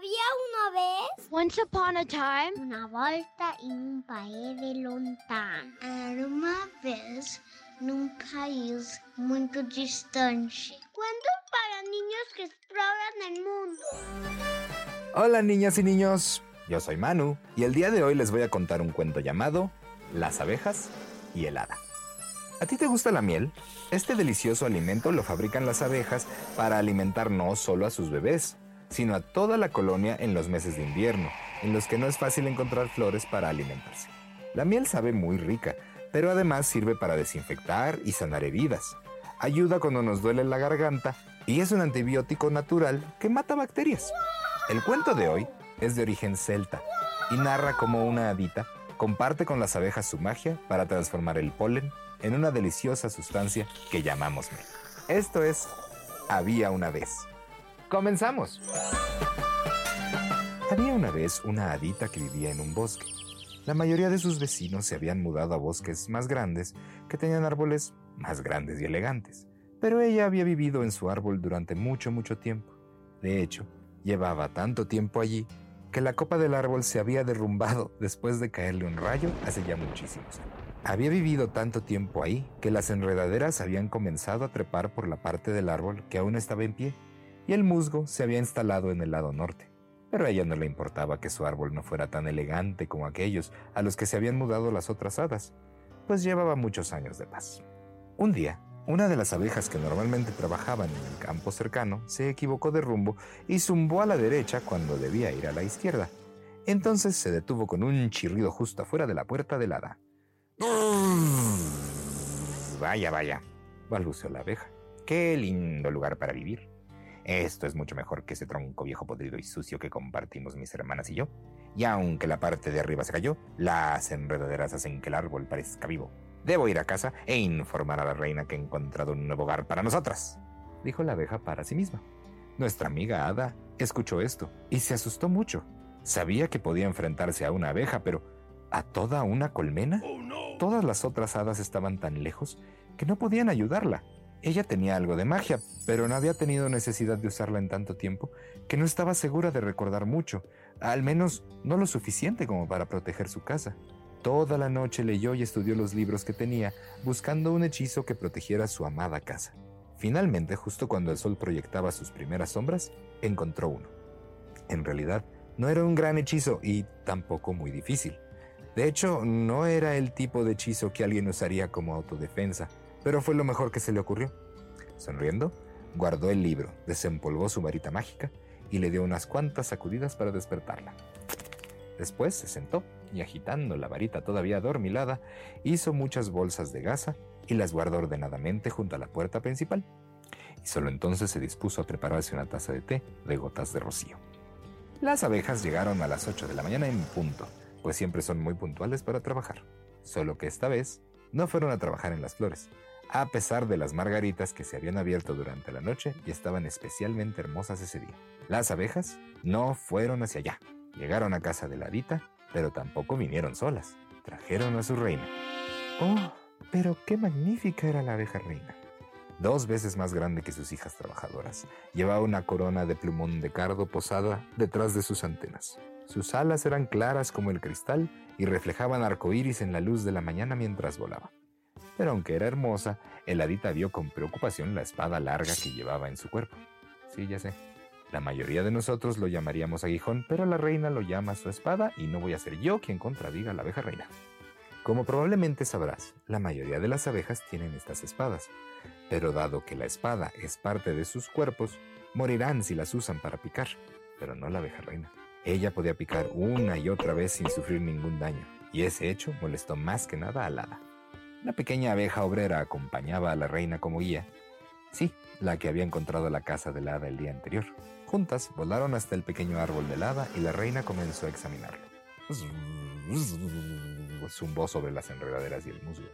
Había una vez. Once upon a time. Una volta en un país de lontano. Era una vez num país muito distante. Cuentos para niños que exploran el mundo. Hola niñas y niños, yo soy Manu y el día de hoy les voy a contar un cuento llamado Las abejas y el hada. ¿A ti te gusta la miel? Este delicioso alimento lo fabrican las abejas para alimentar no solo a sus bebés, sino a toda la colonia en los meses de invierno, en los que no es fácil encontrar flores para alimentarse. La miel sabe muy rica, pero además sirve para desinfectar y sanar heridas. Ayuda cuando nos duele la garganta y es un antibiótico natural que mata bacterias. El cuento de hoy es de origen celta y narra cómo una hadita comparte con las abejas su magia para transformar el polen en una deliciosa sustancia que llamamos miel. Esto es Había una vez. ¡Comenzamos! Había una vez una hadita que vivía en un bosque. La mayoría de sus vecinos se habían mudado a bosques más grandes que tenían árboles más grandes y elegantes, pero ella había vivido en su árbol durante mucho, mucho tiempo. De hecho, llevaba tanto tiempo allí que la copa del árbol se había derrumbado después de caerle un rayo hace ya muchísimos años. Había vivido tanto tiempo ahí que las enredaderas habían comenzado a trepar por la parte del árbol que aún estaba en pie, y el musgo se había instalado en el lado norte. Pero a ella no le importaba que su árbol no fuera tan elegante como aquellos a los que se habían mudado las otras hadas, pues llevaba muchos años de paz. Un día, una de las abejas que normalmente trabajaban en el campo cercano se equivocó de rumbo y zumbó a la derecha cuando debía ir a la izquierda. Entonces se detuvo con un chirrido justo afuera de la puerta del hada. Vaya, vaya, balbuceó la abeja. Qué lindo lugar para vivir. Esto es mucho mejor que ese tronco viejo podrido y sucio que compartimos mis hermanas y yo. Y aunque la parte de arriba se cayó, las enredaderas hacen que el árbol parezca vivo. Debo ir a casa e informar a la reina que he encontrado un nuevo hogar para nosotras, dijo la abeja para sí misma. Nuestra amiga Ada escuchó esto y se asustó mucho. Sabía que podía enfrentarse a una abeja, pero ¿a toda una colmena? Todas las otras hadas estaban tan lejos que no podían ayudarla. Ella tenía algo de magia, pero no había tenido necesidad de usarla en tanto tiempo que no estaba segura de recordar mucho, al menos no lo suficiente como para proteger su casa. Toda la noche leyó y estudió los libros que tenía, buscando un hechizo que protegiera su amada casa. Finalmente, justo cuando el sol proyectaba sus primeras sombras, encontró uno. En realidad, no era un gran hechizo y tampoco muy difícil. De hecho, no era el tipo de hechizo que alguien usaría como autodefensa, pero fue lo mejor que se le ocurrió. Sonriendo, guardó el libro, desempolvó su varita mágica y le dio unas cuantas sacudidas para despertarla. Después se sentó y agitando la varita todavía adormilada, hizo muchas bolsas de gasa y las guardó ordenadamente junto a la puerta principal. Y solo entonces se dispuso a prepararse una taza de té de gotas de rocío. Las abejas llegaron a las 8 de la mañana en punto, pues siempre son muy puntuales para trabajar. Solo que esta vez no fueron a trabajar en las flores, a pesar de las margaritas que se habían abierto durante la noche y estaban especialmente hermosas ese día. Las abejas no fueron hacia allá. Llegaron a casa de la Hadita, pero tampoco vinieron solas. Trajeron a su reina. ¡Oh! Pero qué magnífica era la abeja reina. Dos veces más grande que sus hijas trabajadoras. Llevaba una corona de plumón de cardo posada detrás de sus antenas. Sus alas eran claras como el cristal y reflejaban arcoíris en la luz de la mañana mientras volaba. Pero aunque era hermosa, el hadita vio con preocupación la espada larga que llevaba en su cuerpo. Sí, ya sé. La mayoría de nosotros lo llamaríamos aguijón, pero la reina lo llama su espada y no voy a ser yo quien contradiga a la abeja reina. Como probablemente sabrás, la mayoría de las abejas tienen estas espadas, pero dado que la espada es parte de sus cuerpos, morirán si las usan para picar, pero no la abeja reina. Ella podía picar una y otra vez sin sufrir ningún daño, y ese hecho molestó más que nada a Lada. La pequeña abeja obrera acompañaba a la reina como guía. Sí, la que había encontrado la casa del hada el día anterior. Juntas volaron hasta el pequeño árbol del hada y la reina comenzó a examinarlo. Zumbó sobre las enredaderas y el musgo.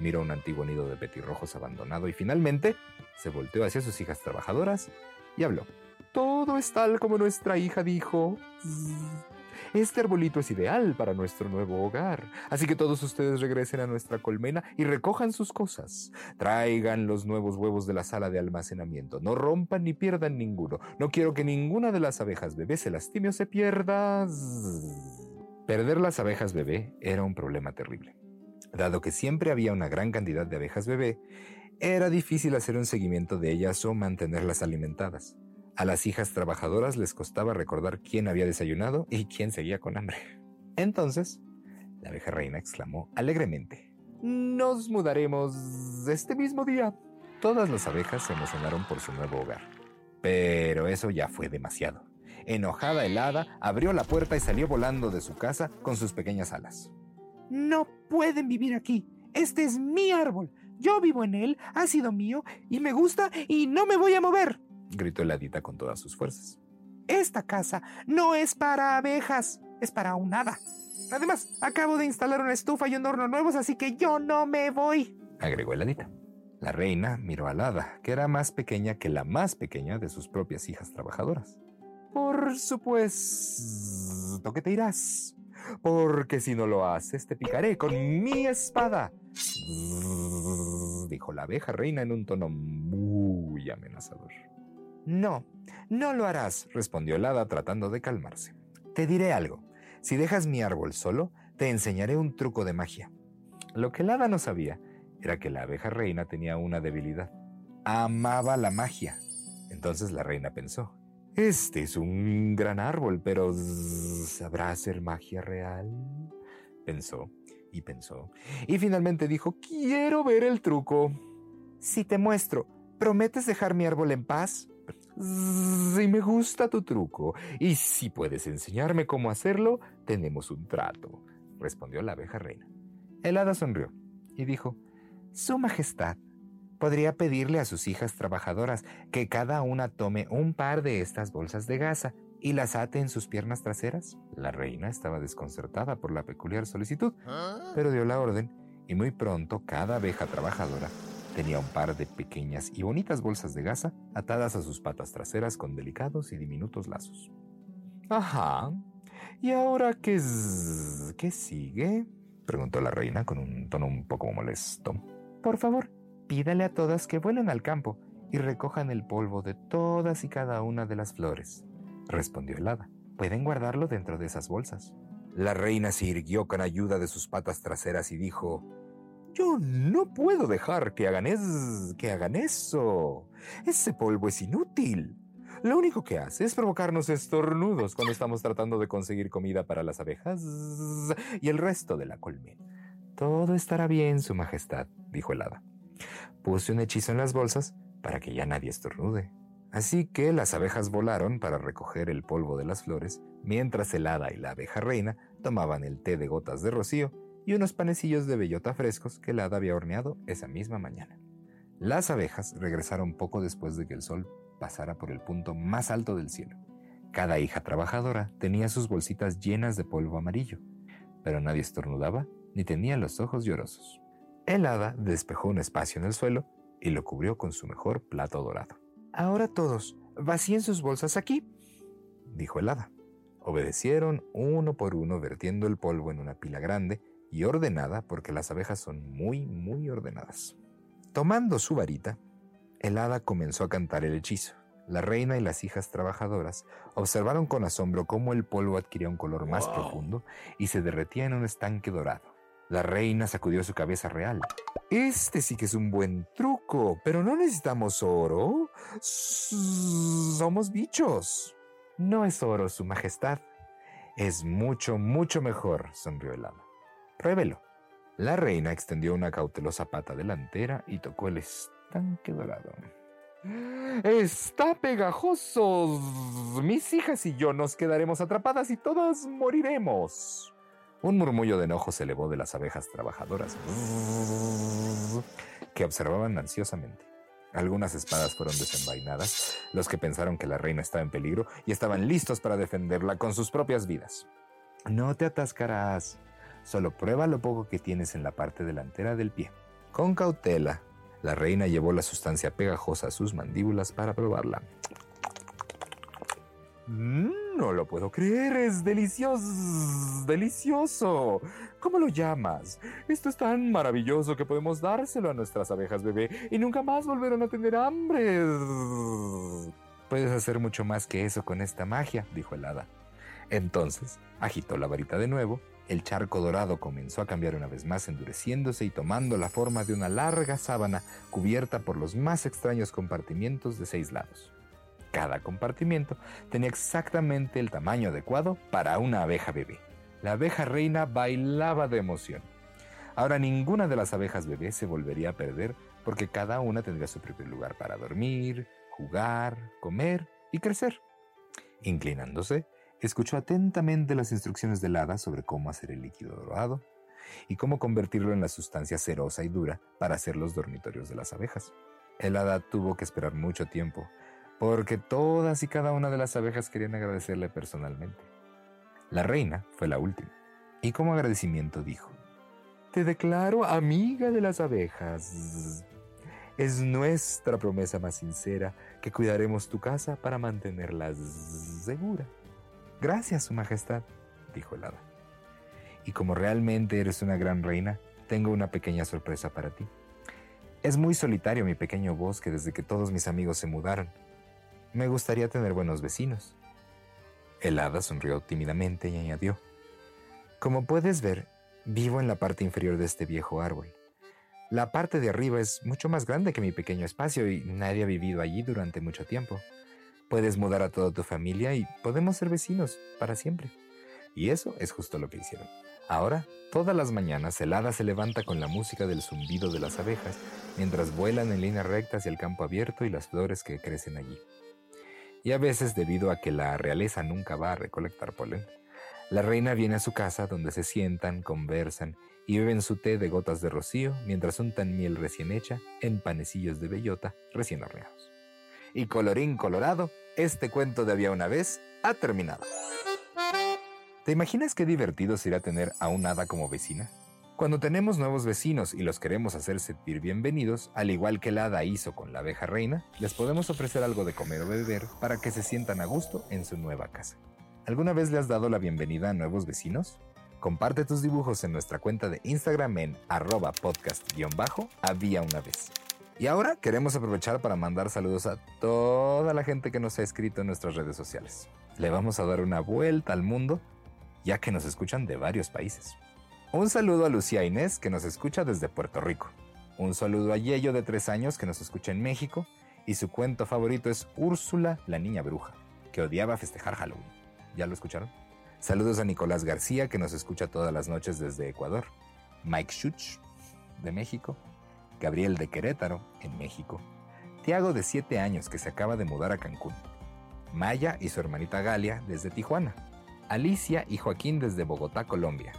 Miró un antiguo nido de petirrojos abandonado y finalmente se volteó hacia sus hijas trabajadoras y habló. Todo es tal como nuestra hija dijo. Este arbolito es ideal para nuestro nuevo hogar. Así que todos ustedes regresen a nuestra colmena y recojan sus cosas. Traigan los nuevos huevos de la sala de almacenamiento. No rompan ni pierdan ninguno. No quiero que ninguna de las abejas bebé se lastime o se pierda. Perder las abejas bebé era un problema terrible. Dado que siempre había una gran cantidad de abejas bebé, era difícil hacer un seguimiento de ellas o mantenerlas alimentadas. A las hijas trabajadoras les costaba recordar quién había desayunado y quién seguía con hambre. Entonces, la abeja reina exclamó alegremente, Nos mudaremos este mismo día. Todas las abejas se emocionaron por su nuevo hogar. Pero eso ya fue demasiado. Enojada helada, abrió la puerta y salió volando de su casa con sus pequeñas alas. No pueden vivir aquí. Este es mi árbol. Yo vivo en él, ha sido mío y me gusta y no me voy a mover gritó el hadita con todas sus fuerzas. Esta casa no es para abejas, es para un hada. Además, acabo de instalar una estufa y un horno nuevos, así que yo no me voy, agregó el hadita. La reina miró al hada, que era más pequeña que la más pequeña de sus propias hijas trabajadoras. Por supuesto que te irás, porque si no lo haces te picaré con mi espada, dijo la abeja reina en un tono muy amenazador. No, no lo harás, respondió el hada tratando de calmarse. Te diré algo. Si dejas mi árbol solo, te enseñaré un truco de magia. Lo que el hada no sabía era que la abeja reina tenía una debilidad. Amaba la magia. Entonces la reina pensó, este es un gran árbol, pero ¿sabrá hacer magia real? Pensó y pensó, y finalmente dijo, quiero ver el truco. Si te muestro, ¿prometes dejar mi árbol en paz? Si me gusta tu truco y si puedes enseñarme cómo hacerlo, tenemos un trato, respondió la abeja reina. El hada sonrió y dijo, Su Majestad, podría pedirle a sus hijas trabajadoras que cada una tome un par de estas bolsas de gasa y las ate en sus piernas traseras. La reina estaba desconcertada por la peculiar solicitud, ¿Ah? pero dio la orden y muy pronto cada abeja trabajadora Tenía un par de pequeñas y bonitas bolsas de gasa atadas a sus patas traseras con delicados y diminutos lazos. Ajá. ¿Y ahora qué, qué sigue? preguntó la reina con un tono un poco molesto. Por favor, pídale a todas que vuelen al campo y recojan el polvo de todas y cada una de las flores, respondió el hada. Pueden guardarlo dentro de esas bolsas. La reina se irguió con ayuda de sus patas traseras y dijo, yo no puedo dejar que hagan, que hagan eso. Ese polvo es inútil. Lo único que hace es provocarnos estornudos cuando estamos tratando de conseguir comida para las abejas y el resto de la colmena. Todo estará bien, Su Majestad, dijo el hada. Puse un hechizo en las bolsas para que ya nadie estornude. Así que las abejas volaron para recoger el polvo de las flores, mientras el hada y la abeja reina tomaban el té de gotas de rocío y unos panecillos de bellota frescos que el hada había horneado esa misma mañana. Las abejas regresaron poco después de que el sol pasara por el punto más alto del cielo. Cada hija trabajadora tenía sus bolsitas llenas de polvo amarillo, pero nadie estornudaba ni tenía los ojos llorosos. El hada despejó un espacio en el suelo y lo cubrió con su mejor plato dorado. Ahora todos, vacíen sus bolsas aquí, dijo el hada. Obedecieron uno por uno vertiendo el polvo en una pila grande y ordenada porque las abejas son muy, muy ordenadas. Tomando su varita, el hada comenzó a cantar el hechizo. La reina y las hijas trabajadoras observaron con asombro cómo el polvo adquiría un color más profundo y se derretía en un estanque dorado. La reina sacudió su cabeza real. Este sí que es un buen truco, pero no necesitamos oro. Somos bichos. No es oro, Su Majestad. Es mucho, mucho mejor, sonrió el hada. Pruébelo. La reina extendió una cautelosa pata delantera y tocó el estanque dorado. Está pegajoso. Mis hijas y yo nos quedaremos atrapadas y todas moriremos. Un murmullo de enojo se elevó de las abejas trabajadoras que observaban ansiosamente. Algunas espadas fueron desenvainadas, los que pensaron que la reina estaba en peligro y estaban listos para defenderla con sus propias vidas. No te atascarás, Solo prueba lo poco que tienes en la parte delantera del pie. Con cautela, la reina llevó la sustancia pegajosa a sus mandíbulas para probarla. ¡Mmm! no lo puedo creer, es delicioso, delicioso. ¿Cómo lo llamas? Esto es tan maravilloso que podemos dárselo a nuestras abejas bebé y nunca más volverán a tener hambre. Puedes hacer mucho más que eso con esta magia, dijo el hada. Entonces, agitó la varita de nuevo, el charco dorado comenzó a cambiar una vez más, endureciéndose y tomando la forma de una larga sábana cubierta por los más extraños compartimientos de seis lados. Cada compartimiento tenía exactamente el tamaño adecuado para una abeja bebé. La abeja reina bailaba de emoción. Ahora ninguna de las abejas bebé se volvería a perder porque cada una tendría su propio lugar para dormir, jugar, comer y crecer. Inclinándose, escuchó atentamente las instrucciones del hada sobre cómo hacer el líquido dorado y cómo convertirlo en la sustancia cerosa y dura para hacer los dormitorios de las abejas. El hada tuvo que esperar mucho tiempo porque todas y cada una de las abejas querían agradecerle personalmente. La reina fue la última, y como agradecimiento dijo, Te declaro amiga de las abejas. Es nuestra promesa más sincera que cuidaremos tu casa para mantenerla segura. Gracias, Su Majestad, dijo el hada. Y como realmente eres una gran reina, tengo una pequeña sorpresa para ti. Es muy solitario mi pequeño bosque desde que todos mis amigos se mudaron. Me gustaría tener buenos vecinos. El hada sonrió tímidamente y añadió, Como puedes ver, vivo en la parte inferior de este viejo árbol. La parte de arriba es mucho más grande que mi pequeño espacio y nadie ha vivido allí durante mucho tiempo. Puedes mudar a toda tu familia y podemos ser vecinos para siempre. Y eso es justo lo que hicieron. Ahora, todas las mañanas, el hada se levanta con la música del zumbido de las abejas mientras vuelan en línea recta hacia el campo abierto y las flores que crecen allí y a veces debido a que la realeza nunca va a recolectar polen, la reina viene a su casa donde se sientan, conversan y beben su té de gotas de rocío mientras untan miel recién hecha en panecillos de bellota recién horneados. Y colorín colorado, este cuento de había una vez ha terminado. ¿Te imaginas qué divertido sería tener a un hada como vecina? Cuando tenemos nuevos vecinos y los queremos hacer sentir bienvenidos, al igual que la hada hizo con la abeja reina, les podemos ofrecer algo de comer o beber para que se sientan a gusto en su nueva casa. ¿Alguna vez le has dado la bienvenida a nuevos vecinos? Comparte tus dibujos en nuestra cuenta de Instagram en arroba podcast-había una vez. Y ahora queremos aprovechar para mandar saludos a toda la gente que nos ha escrito en nuestras redes sociales. Le vamos a dar una vuelta al mundo, ya que nos escuchan de varios países. Un saludo a Lucía Inés, que nos escucha desde Puerto Rico. Un saludo a Yello, de tres años, que nos escucha en México. Y su cuento favorito es Úrsula, la niña bruja, que odiaba festejar Halloween. ¿Ya lo escucharon? Saludos a Nicolás García, que nos escucha todas las noches desde Ecuador. Mike Schuch, de México. Gabriel de Querétaro, en México. Tiago, de siete años, que se acaba de mudar a Cancún. Maya y su hermanita Galia, desde Tijuana. Alicia y Joaquín, desde Bogotá, Colombia.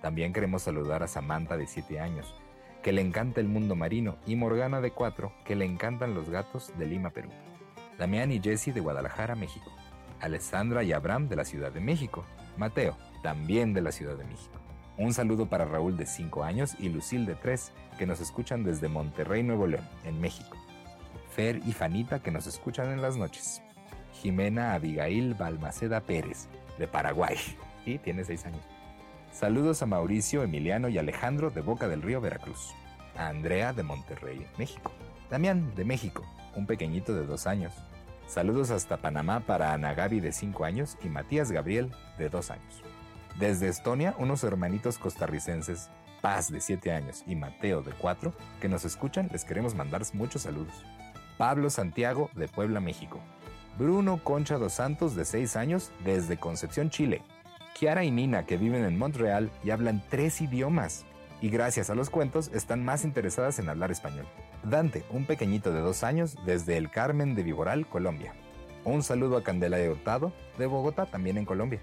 También queremos saludar a Samantha de 7 años, que le encanta el mundo marino, y Morgana de 4, que le encantan los gatos de Lima, Perú. Damián y Jesse de Guadalajara, México. Alessandra y Abraham de la Ciudad de México. Mateo, también de la Ciudad de México. Un saludo para Raúl de 5 años y Lucil de 3, que nos escuchan desde Monterrey, Nuevo León, en México. Fer y Fanita, que nos escuchan en las noches. Jimena Abigail Balmaceda Pérez, de Paraguay, y tiene 6 años. Saludos a Mauricio, Emiliano y Alejandro de Boca del Río, Veracruz. A Andrea de Monterrey, México. Damián de México, un pequeñito de dos años. Saludos hasta Panamá para Ana Gaby de 5 años y Matías Gabriel de 2 años. Desde Estonia, unos hermanitos costarricenses, Paz de 7 años y Mateo de 4, que nos escuchan, les queremos mandar muchos saludos. Pablo Santiago de Puebla, México. Bruno Concha dos Santos de 6 años desde Concepción, Chile. Kiara y Nina, que viven en Montreal y hablan tres idiomas, y gracias a los cuentos están más interesadas en hablar español. Dante, un pequeñito de dos años, desde el Carmen de Viboral, Colombia. Un saludo a Candela de Hurtado, de Bogotá, también en Colombia.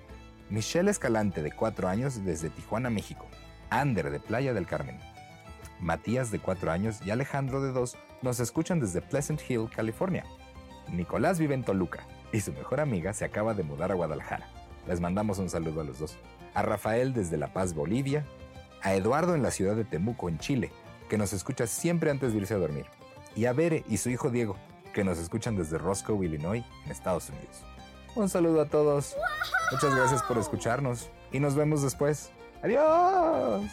Michelle Escalante, de cuatro años, desde Tijuana, México. Ander, de Playa del Carmen. Matías, de cuatro años, y Alejandro, de dos, nos escuchan desde Pleasant Hill, California. Nicolás vive en Toluca, y su mejor amiga se acaba de mudar a Guadalajara. Les mandamos un saludo a los dos. A Rafael desde La Paz, Bolivia. A Eduardo en la ciudad de Temuco, en Chile, que nos escucha siempre antes de irse a dormir. Y a Bere y su hijo Diego, que nos escuchan desde Roscoe, Illinois, en Estados Unidos. Un saludo a todos. Muchas gracias por escucharnos y nos vemos después. Adiós.